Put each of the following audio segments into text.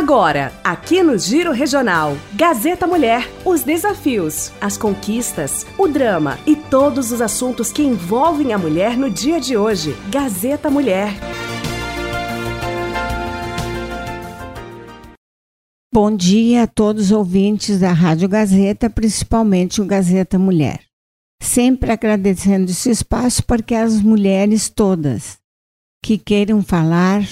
Agora, aqui no Giro Regional, Gazeta Mulher, os desafios, as conquistas, o drama e todos os assuntos que envolvem a mulher no dia de hoje. Gazeta Mulher. Bom dia a todos os ouvintes da Rádio Gazeta, principalmente o Gazeta Mulher. Sempre agradecendo esse espaço porque as mulheres todas que queiram falar,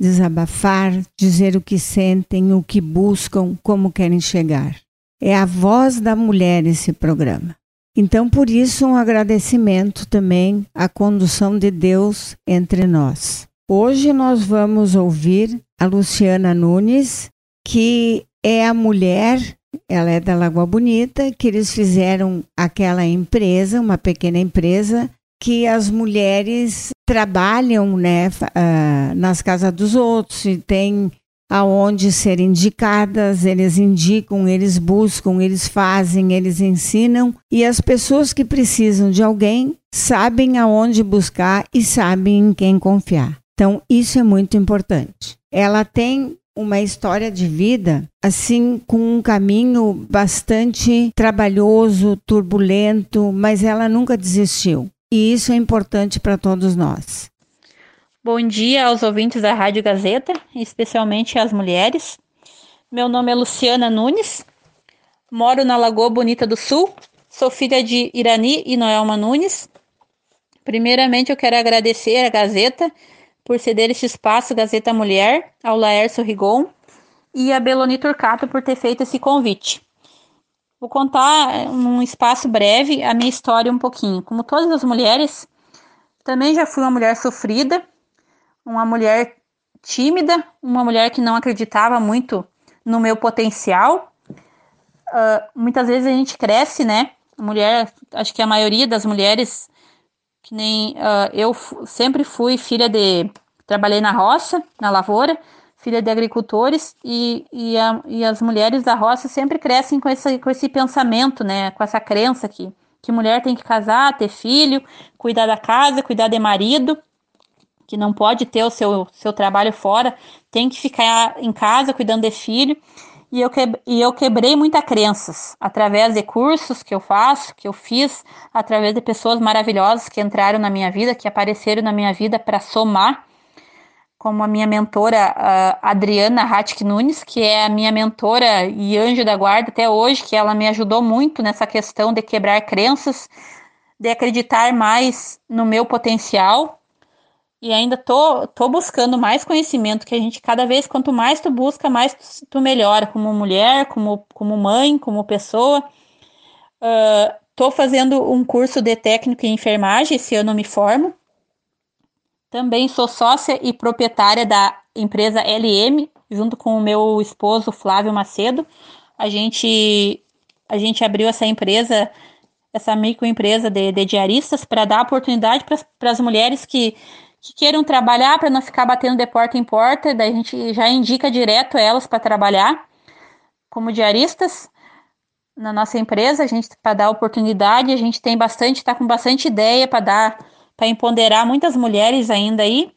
desabafar, dizer o que sentem, o que buscam, como querem chegar. É a voz da mulher esse programa. Então, por isso, um agradecimento também à condução de Deus entre nós. Hoje nós vamos ouvir a Luciana Nunes, que é a mulher, ela é da Lagoa Bonita, que eles fizeram aquela empresa, uma pequena empresa, que as mulheres trabalham né, uh, nas casas dos outros e tem aonde ser indicadas, eles indicam, eles buscam, eles fazem, eles ensinam e as pessoas que precisam de alguém sabem aonde buscar e sabem em quem confiar. Então, isso é muito importante. Ela tem uma história de vida assim com um caminho bastante trabalhoso, turbulento, mas ela nunca desistiu. E isso é importante para todos nós. Bom dia aos ouvintes da Rádio Gazeta, especialmente às mulheres. Meu nome é Luciana Nunes, moro na Lagoa Bonita do Sul, sou filha de Irani e Noelma Nunes. Primeiramente, eu quero agradecer a Gazeta por ceder este espaço Gazeta Mulher ao Laércio Rigon e a Beloni Turcato por ter feito esse convite. Vou contar num espaço breve a minha história um pouquinho. Como todas as mulheres, também já fui uma mulher sofrida, uma mulher tímida, uma mulher que não acreditava muito no meu potencial. Uh, muitas vezes a gente cresce, né? A mulher, acho que a maioria das mulheres, que nem uh, eu sempre fui filha de. Trabalhei na roça, na lavoura, filha de agricultores, e, e, a, e, as mulheres da roça sempre crescem com esse, com esse pensamento, né? Com essa crença que, que mulher tem que casar, ter filho, cuidar da casa, cuidar de marido, que não pode ter o seu, seu trabalho fora, tem que ficar em casa cuidando de filho. E eu, que, e eu quebrei muitas crenças através de cursos que eu faço, que eu fiz, através de pessoas maravilhosas que entraram na minha vida, que apareceram na minha vida para somar como a minha mentora a Adriana Ratke Nunes, que é a minha mentora e anjo da guarda até hoje, que ela me ajudou muito nessa questão de quebrar crenças, de acreditar mais no meu potencial. E ainda tô, tô buscando mais conhecimento, que a gente, cada vez, quanto mais tu busca, mais tu, tu melhora, como mulher, como, como mãe, como pessoa. Uh, tô fazendo um curso de técnico em enfermagem, esse ano me formo. Também sou sócia e proprietária da empresa LM, junto com o meu esposo Flávio Macedo. A gente, a gente abriu essa empresa, essa microempresa de, de diaristas, para dar oportunidade para as mulheres que, que queiram trabalhar, para não ficar batendo de porta em porta. Daí a gente já indica direto elas para trabalhar como diaristas na nossa empresa. A gente para dar oportunidade, a gente tem bastante, está com bastante ideia para dar para empoderar muitas mulheres ainda aí.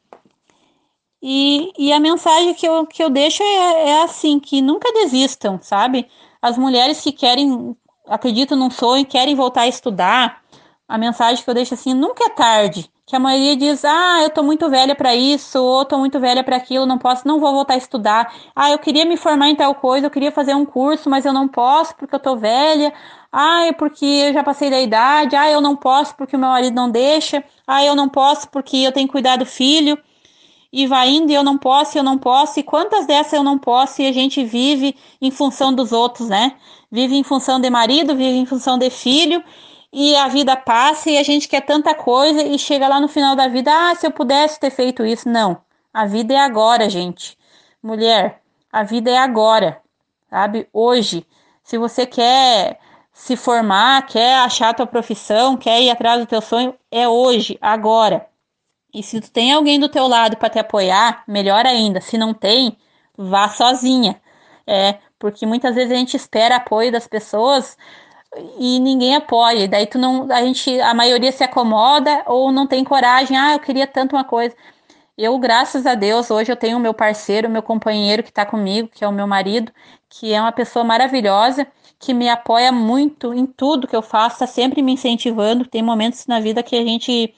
E, e a mensagem que eu, que eu deixo é, é assim, que nunca desistam, sabe? As mulheres que querem, acreditam num sonho, querem voltar a estudar, a mensagem que eu deixo assim, nunca é tarde. Que a maioria diz, ah, eu tô muito velha para isso, ou tô muito velha para aquilo, não posso, não vou voltar a estudar. Ah, eu queria me formar em tal coisa, eu queria fazer um curso, mas eu não posso porque eu tô velha. Ah, é porque eu já passei da idade. Ah, eu não posso porque o meu marido não deixa. Ah, eu não posso porque eu tenho que cuidar do filho. E vai indo e eu não posso, eu não posso. E quantas dessas eu não posso e a gente vive em função dos outros, né? Vive em função de marido, vive em função de filho. E a vida passa e a gente quer tanta coisa e chega lá no final da vida, ah, se eu pudesse ter feito isso. Não. A vida é agora, gente. Mulher, a vida é agora. Sabe? Hoje. Se você quer se formar, quer achar a tua profissão, quer ir atrás do teu sonho, é hoje, agora. E se tu tem alguém do teu lado para te apoiar, melhor ainda. Se não tem, vá sozinha. É, porque muitas vezes a gente espera apoio das pessoas e ninguém apoia. Daí tu não, a gente, a maioria se acomoda ou não tem coragem. Ah, eu queria tanto uma coisa. Eu, graças a Deus, hoje eu tenho meu parceiro, meu companheiro que está comigo, que é o meu marido, que é uma pessoa maravilhosa, que me apoia muito em tudo que eu faço, está sempre me incentivando. Tem momentos na vida que a gente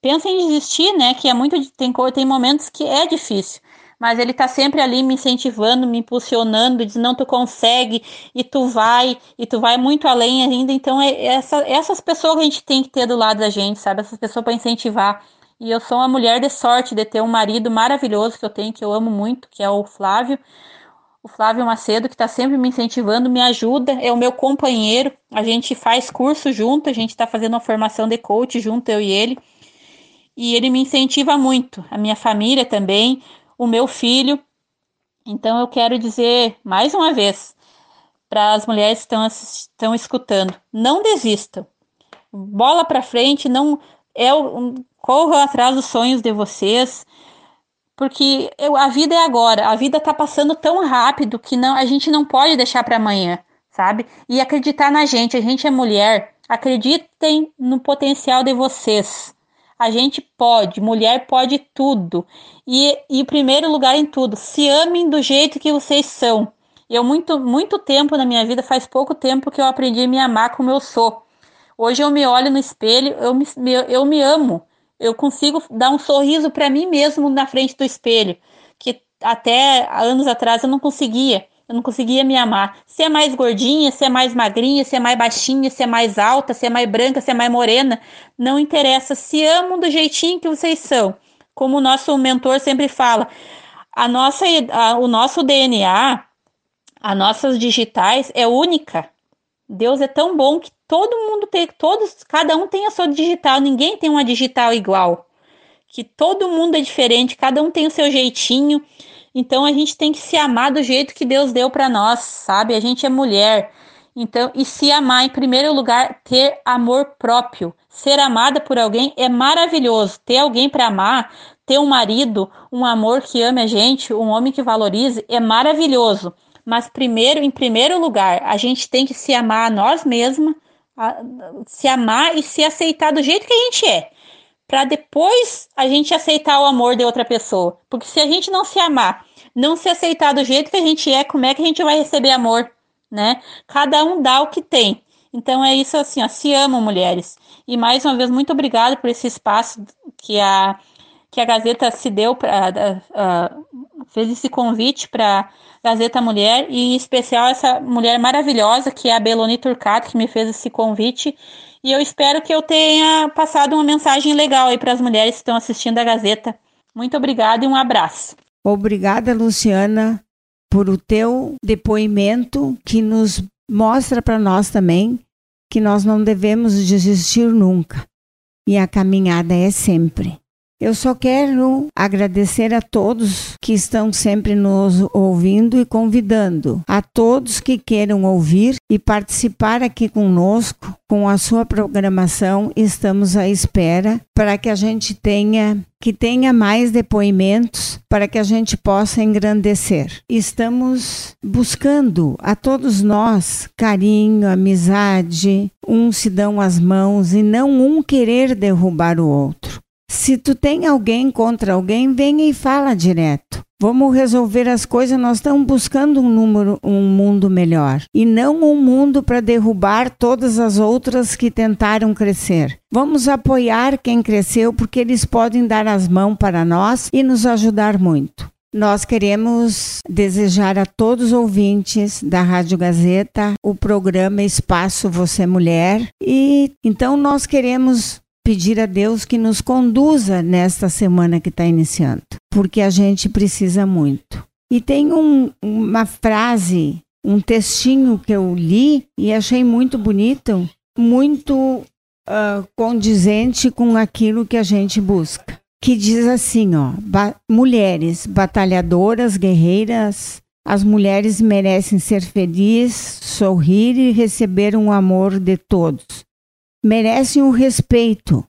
pensa em desistir, né? Que é muito tem tem momentos que é difícil, mas ele está sempre ali me incentivando, me impulsionando, diz não tu consegue e tu vai e tu vai muito além ainda. Então é essa, essas pessoas que a gente tem que ter do lado da gente, sabe? Essas pessoas para incentivar. E eu sou uma mulher de sorte de ter um marido maravilhoso que eu tenho, que eu amo muito, que é o Flávio. O Flávio Macedo, que está sempre me incentivando, me ajuda, é o meu companheiro. A gente faz curso junto, a gente está fazendo uma formação de coach junto, eu e ele. E ele me incentiva muito, a minha família também, o meu filho. Então eu quero dizer mais uma vez para as mulheres que estão, estão escutando: não desistam. Bola para frente, não é corram atrás dos sonhos de vocês, porque eu, a vida é agora, a vida está passando tão rápido que não, a gente não pode deixar para amanhã, sabe? E acreditar na gente, a gente é mulher, acreditem no potencial de vocês. A gente pode, mulher pode tudo. E, em primeiro lugar em tudo, se amem do jeito que vocês são. Eu muito muito tempo na minha vida, faz pouco tempo que eu aprendi a me amar como eu sou. Hoje eu me olho no espelho, eu me, eu me amo eu consigo dar um sorriso para mim mesmo na frente do espelho, que até anos atrás eu não conseguia. Eu não conseguia me amar. Se é mais gordinha, se é mais magrinha, se é mais baixinha, se é mais alta, se é mais branca, se é mais morena, não interessa. Se amam do jeitinho que vocês são. Como o nosso mentor sempre fala, a nossa, a, o nosso DNA, as nossas digitais é única. Deus é tão bom que todo mundo tem, todos, cada um tem a sua digital, ninguém tem uma digital igual. Que todo mundo é diferente, cada um tem o seu jeitinho. Então a gente tem que se amar do jeito que Deus deu para nós, sabe? A gente é mulher. Então, e se amar em primeiro lugar, ter amor próprio. Ser amada por alguém é maravilhoso. Ter alguém para amar, ter um marido, um amor que ame a gente, um homem que valorize, é maravilhoso. Mas primeiro, em primeiro lugar, a gente tem que se amar a nós mesmas, se amar e se aceitar do jeito que a gente é, para depois a gente aceitar o amor de outra pessoa. Porque se a gente não se amar, não se aceitar do jeito que a gente é, como é que a gente vai receber amor, né? Cada um dá o que tem. Então é isso assim, ó, se amam mulheres. E mais uma vez muito obrigada por esse espaço que a que a Gazeta se deu para fez esse convite para Gazeta Mulher e em especial essa mulher maravilhosa que é a Beloni Turcato que me fez esse convite e eu espero que eu tenha passado uma mensagem legal aí para as mulheres que estão assistindo a Gazeta. Muito obrigada e um abraço. Obrigada, Luciana, por o teu depoimento que nos mostra para nós também que nós não devemos desistir nunca. E a caminhada é sempre. Eu só quero agradecer a todos que estão sempre nos ouvindo e convidando a todos que queiram ouvir e participar aqui conosco com a sua programação. Estamos à espera para que a gente tenha que tenha mais depoimentos para que a gente possa engrandecer. Estamos buscando a todos nós carinho, amizade, um se dão as mãos e não um querer derrubar o outro. Se tu tem alguém contra alguém, venha e fala direto. Vamos resolver as coisas. Nós estamos buscando um número, um mundo melhor e não um mundo para derrubar todas as outras que tentaram crescer. Vamos apoiar quem cresceu porque eles podem dar as mãos para nós e nos ajudar muito. Nós queremos desejar a todos os ouvintes da Rádio Gazeta o programa Espaço Você Mulher e então nós queremos pedir a Deus que nos conduza nesta semana que está iniciando, porque a gente precisa muito. E tem um, uma frase, um textinho que eu li e achei muito bonito, muito uh, condizente com aquilo que a gente busca. Que diz assim, ó, ba mulheres batalhadoras, guerreiras, as mulheres merecem ser felizes, sorrir e receber um amor de todos merecem o respeito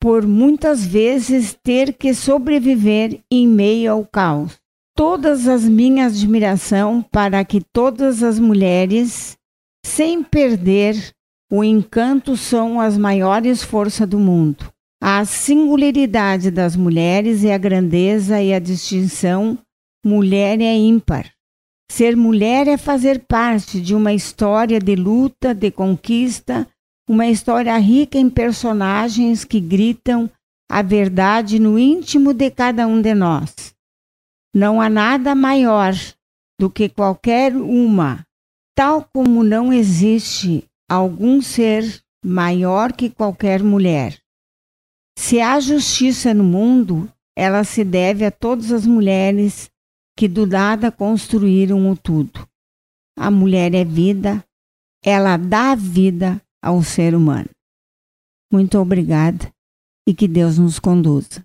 por muitas vezes ter que sobreviver em meio ao caos. Todas as minhas admiração para que todas as mulheres, sem perder o encanto, são as maiores forças do mundo. A singularidade das mulheres e a grandeza e a distinção mulher é ímpar. Ser mulher é fazer parte de uma história de luta, de conquista, uma história rica em personagens que gritam a verdade no íntimo de cada um de nós. Não há nada maior do que qualquer uma, tal como não existe algum ser maior que qualquer mulher. Se há justiça no mundo, ela se deve a todas as mulheres que do nada construíram o tudo. A mulher é vida, ela dá vida ao ser humano. Muito obrigada e que Deus nos conduza.